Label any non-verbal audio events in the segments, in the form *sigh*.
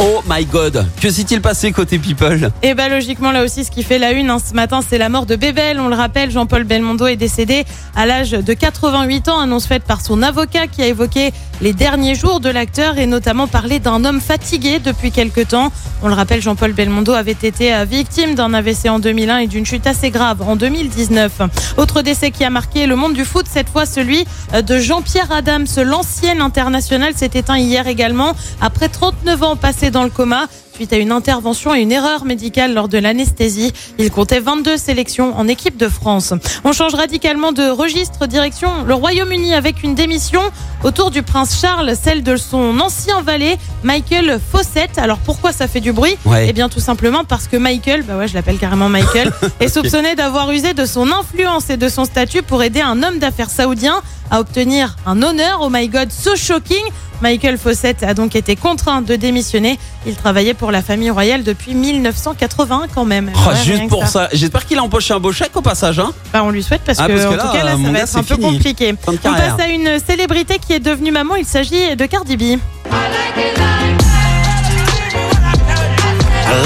Oh my god, que s'est-il passé côté people Et bah logiquement là aussi ce qui fait la une hein, ce matin c'est la mort de Bébel. On le rappelle, Jean-Paul Belmondo est décédé à l'âge de 88 ans, annonce faite par son avocat qui a évoqué les derniers jours de l'acteur et notamment parlé d'un homme fatigué depuis quelque temps. On le rappelle, Jean-Paul Belmondo avait été victime d'un AVC en 2001 et d'une chute assez grave en 2019. Autre décès qui a marqué le monde du foot, cette fois celui euh, de Jean-Pierre Adams, l'ancien international s'est éteint hier également après 39 ans passés dans le coma suite à une intervention et une erreur médicale lors de l'anesthésie. Il comptait 22 sélections en équipe de France. On change radicalement de registre, direction le Royaume-Uni avec une démission autour du prince Charles, celle de son ancien valet Michael Fawcett. Alors pourquoi ça fait du bruit? Ouais. Eh bien tout simplement parce que Michael, bah ouais je l'appelle carrément Michael, *laughs* est soupçonné d'avoir usé de son influence et de son statut pour aider un homme d'affaires saoudien à obtenir un honneur. Oh my god, so shocking Michael Fawcett a donc été contraint de démissionner. Il travaillait pour la famille royale depuis 1980 quand même. Oh, Ouais, Juste pour ça, j'espère qu'il a empoché un beau chèque au passage. Hein Bah, on lui souhaite parce, Ah, que, parce que en là, tout cas là, mon ça va gars, être un peu compliqué. On passe à une célébrité qui est devenue maman. Il s'agit de Cardi B. I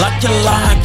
like it like.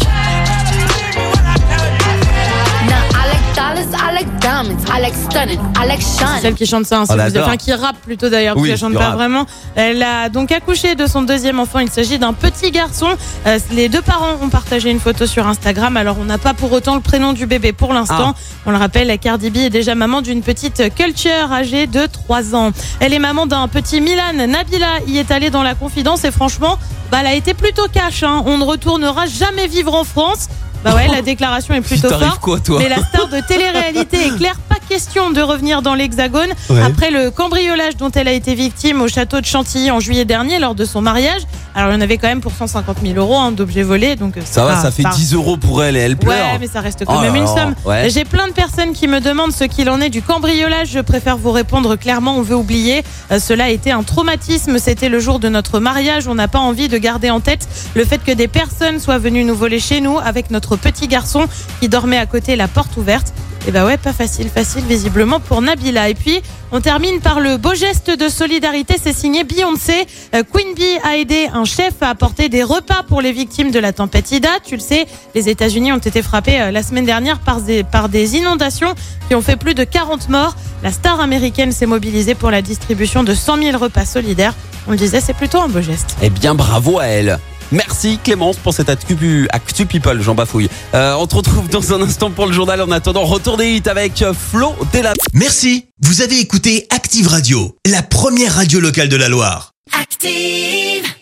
Diamonds, I like stunning, I like shine. Celle qui chante ça, hein, si vous enfin qui rappe plutôt d'ailleurs, parce Oui, qu'elle chante pas vraiment. Elle a donc accouché de son deuxième enfant. Il s'agit d'un petit garçon. Euh, les deux parents ont partagé une photo sur Instagram. Alors on n'a pas pour autant le prénom du bébé pour l'instant. On le rappelle, Cardi B est déjà maman d'une petite culture âgée de 3 ans. Elle est maman d'un petit Milan. Nabila y est allée dans la confidence et franchement, bah, elle a été plutôt cash. hein. On ne retournera jamais vivre en France. Bah ouais, la *laughs* déclaration est plutôt forte. quoi, toi Mais la star de télé-réalité est claire, question de revenir dans l'Hexagone Ouais. après le cambriolage dont elle a été victime au château de Chantilly en juillet dernier lors de son mariage. Alors il y en avait quand même pour 150 000 euros hein, d'objets volés, donc euh, Ça va, pas- ça fait pas- 10 euros pour elle et elle pleure. Ouais, mais ça reste quand Oh même une somme. ouais. J'ai plein de personnes qui me demandent ce qu'il en est du cambriolage. Je préfère vous répondre clairement, on veut oublier. Euh, cela a été un traumatisme. C'était le jour de notre mariage. On n'a pas envie de garder en tête le fait que des personnes soient venues nous voler chez nous avec notre petit garçon qui dormait à côté, la porte ouverte. Et bah ouais, pas facile, facile visiblement pour Nabila. Et puis, on termine par le beau geste de solidarité. C'est signé Beyoncé. Euh, Queen Bee a aidé un chef à apporter des repas pour les victimes de la tempête Ida. Tu le sais, les États-Unis ont été frappés euh, la semaine dernière par des, par des inondations qui ont fait plus de 40 morts. La star américaine s'est mobilisée pour la distribution de 100 000 repas solidaires. On le disait, c'est plutôt un beau geste. Eh bien, bravo à elle. Merci Clémence pour cette actu, actu people, j'en bafouille. Euh, on te retrouve dans un instant pour le journal. En attendant, retour des hits avec Flo Della. Merci. Vous avez écouté Active Radio, la première radio locale de la Loire. Active.